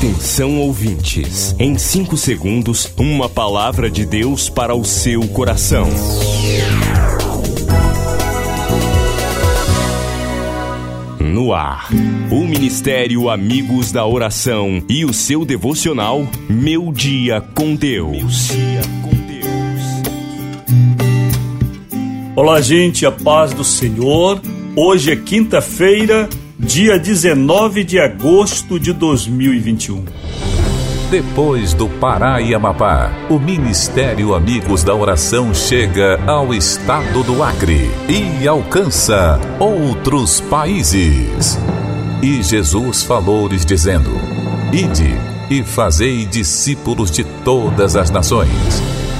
Atenção ouvintes, em 5 segundos, uma palavra de Deus para o seu coração. No ar, o Ministério Amigos da Oração e o seu devocional Meu Dia com Deus. Olá, gente, a paz do Senhor. Hoje é quinta-feira, dia 19 de agosto de 2021. Depois do Pará e Amapá, o Ministério Amigos da Oração chega ao estado do Acre e alcança outros países. E Jesus falou-lhes dizendo: Ide e fazei discípulos de todas as nações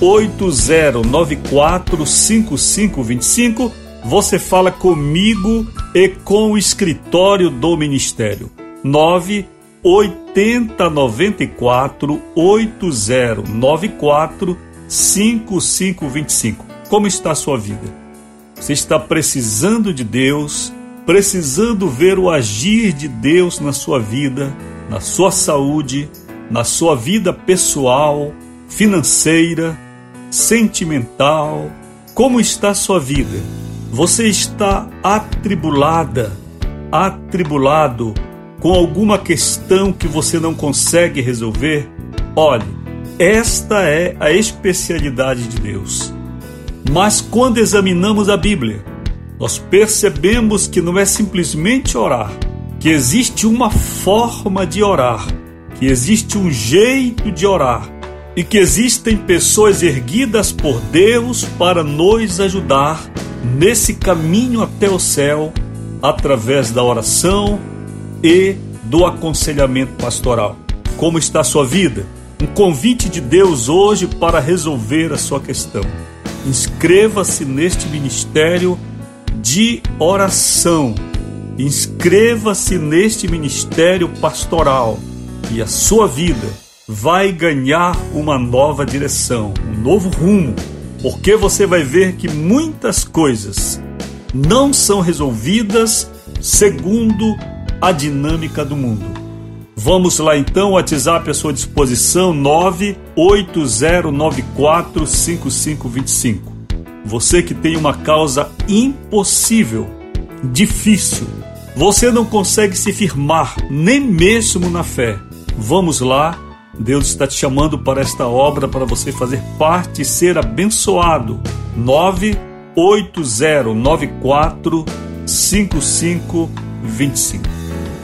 980945525. Você fala comigo e com o escritório do Ministério. 98094 8094 5525. Como está a sua vida? Você está precisando de Deus, precisando ver o agir de Deus na sua vida, na sua saúde, na sua vida pessoal, financeira, sentimental. Como está sua vida? Você está atribulada, atribulado com alguma questão que você não consegue resolver? Olhe, esta é a especialidade de Deus. Mas quando examinamos a Bíblia, nós percebemos que não é simplesmente orar, que existe uma forma de orar que existe um jeito de orar e que existem pessoas erguidas por Deus para nos ajudar nesse caminho até o céu através da oração e do aconselhamento pastoral. Como está a sua vida? Um convite de Deus hoje para resolver a sua questão. Inscreva-se neste ministério de oração. Inscreva-se neste ministério pastoral e a sua vida vai ganhar uma nova direção, um novo rumo, porque você vai ver que muitas coisas não são resolvidas segundo a dinâmica do mundo. Vamos lá então, WhatsApp à sua disposição 980945525. Você que tem uma causa impossível, difícil, você não consegue se firmar nem mesmo na fé Vamos lá, Deus está te chamando para esta obra para você fazer parte e ser abençoado. 98094 5525.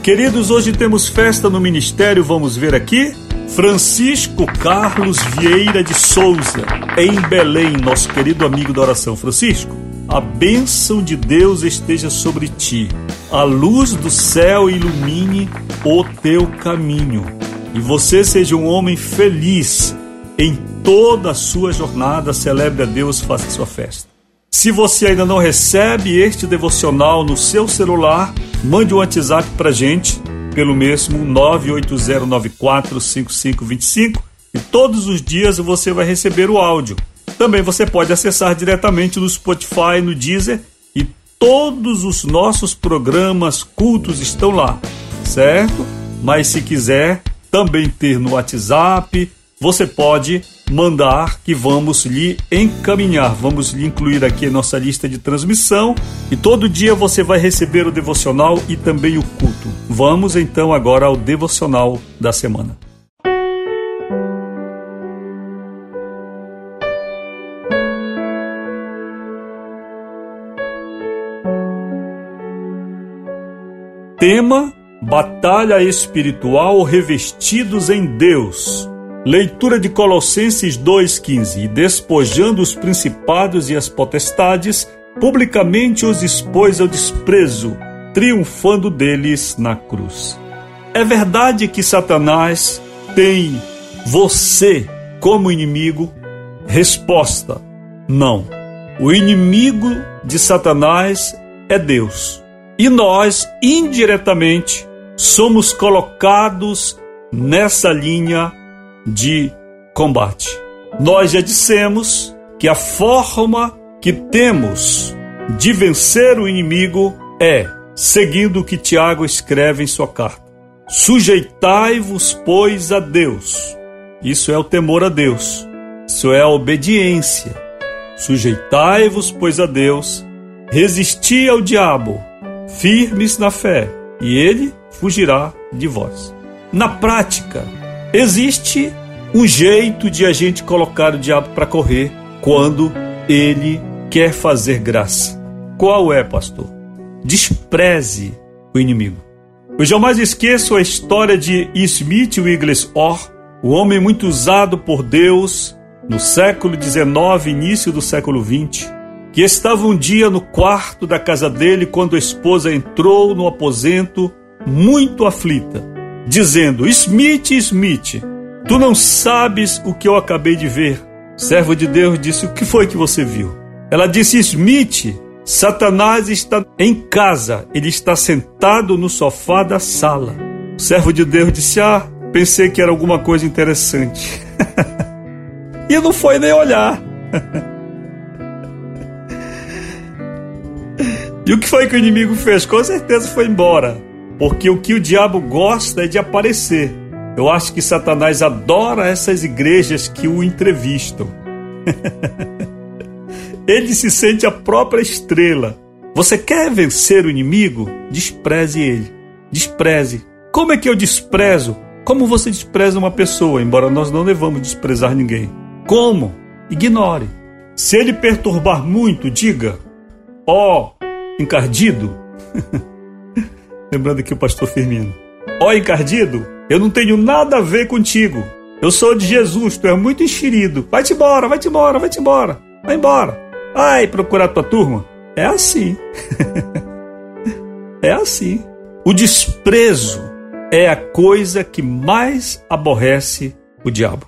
Queridos, hoje temos festa no ministério, vamos ver aqui. Francisco Carlos Vieira de Souza, em Belém, nosso querido amigo da oração. Francisco, a bênção de Deus esteja sobre ti, a luz do céu ilumine o teu caminho e você seja um homem feliz em toda a sua jornada. Celebre a Deus, faça sua festa. Se você ainda não recebe este devocional no seu celular, mande um WhatsApp para gente pelo mesmo 980945525 e todos os dias você vai receber o áudio. Também você pode acessar diretamente no Spotify, no Deezer e todos os nossos programas cultos estão lá, certo? Mas se quiser, também ter no WhatsApp. Você pode mandar que vamos lhe encaminhar, vamos lhe incluir aqui a nossa lista de transmissão e todo dia você vai receber o devocional e também o culto. Vamos então agora ao devocional da semana. Tema Batalha espiritual revestidos em Deus. Leitura de Colossenses 2,15: E despojando os principados e as potestades, publicamente os expôs ao desprezo, triunfando deles na cruz. É verdade que Satanás tem você como inimigo? Resposta: não. O inimigo de Satanás é Deus. E nós, indiretamente, somos colocados nessa linha de combate. Nós já dissemos que a forma que temos de vencer o inimigo é seguindo o que Tiago escreve em sua carta. Sujeitai-vos, pois, a Deus. Isso é o temor a Deus. Isso é a obediência. Sujeitai-vos, pois, a Deus. Resisti ao diabo, firmes na fé, e ele fugirá de vós. Na prática, existe um jeito de a gente colocar o diabo para correr quando ele quer fazer graça. Qual é, pastor? Despreze o inimigo. Eu jamais esqueço a história de Smith Wigglesworth, Orr, o homem muito usado por Deus no século XIX, início do século XX, que estava um dia no quarto da casa dele quando a esposa entrou no aposento muito aflita, dizendo: Smith, Smith, tu não sabes o que eu acabei de ver. Servo de Deus disse: O que foi que você viu? Ela disse: Smith, Satanás está em casa, ele está sentado no sofá da sala. O servo de Deus disse: Ah, pensei que era alguma coisa interessante. e não foi nem olhar. e o que foi que o inimigo fez? Com certeza foi embora. Porque o que o diabo gosta é de aparecer. Eu acho que Satanás adora essas igrejas que o entrevistam. Ele se sente a própria estrela. Você quer vencer o inimigo? Despreze ele. Despreze. Como é que eu desprezo? Como você despreza uma pessoa, embora nós não devamos desprezar ninguém? Como? Ignore. Se ele perturbar muito, diga: Ó, oh, encardido. Lembrando aqui o pastor Firmino. Ó, encardido, eu não tenho nada a ver contigo. Eu sou de Jesus, tu é muito enxerido. Vai-te embora, vai-te embora, vai-te embora. Vai embora. Vai procurar tua turma. É assim. é assim. O desprezo é a coisa que mais aborrece o diabo.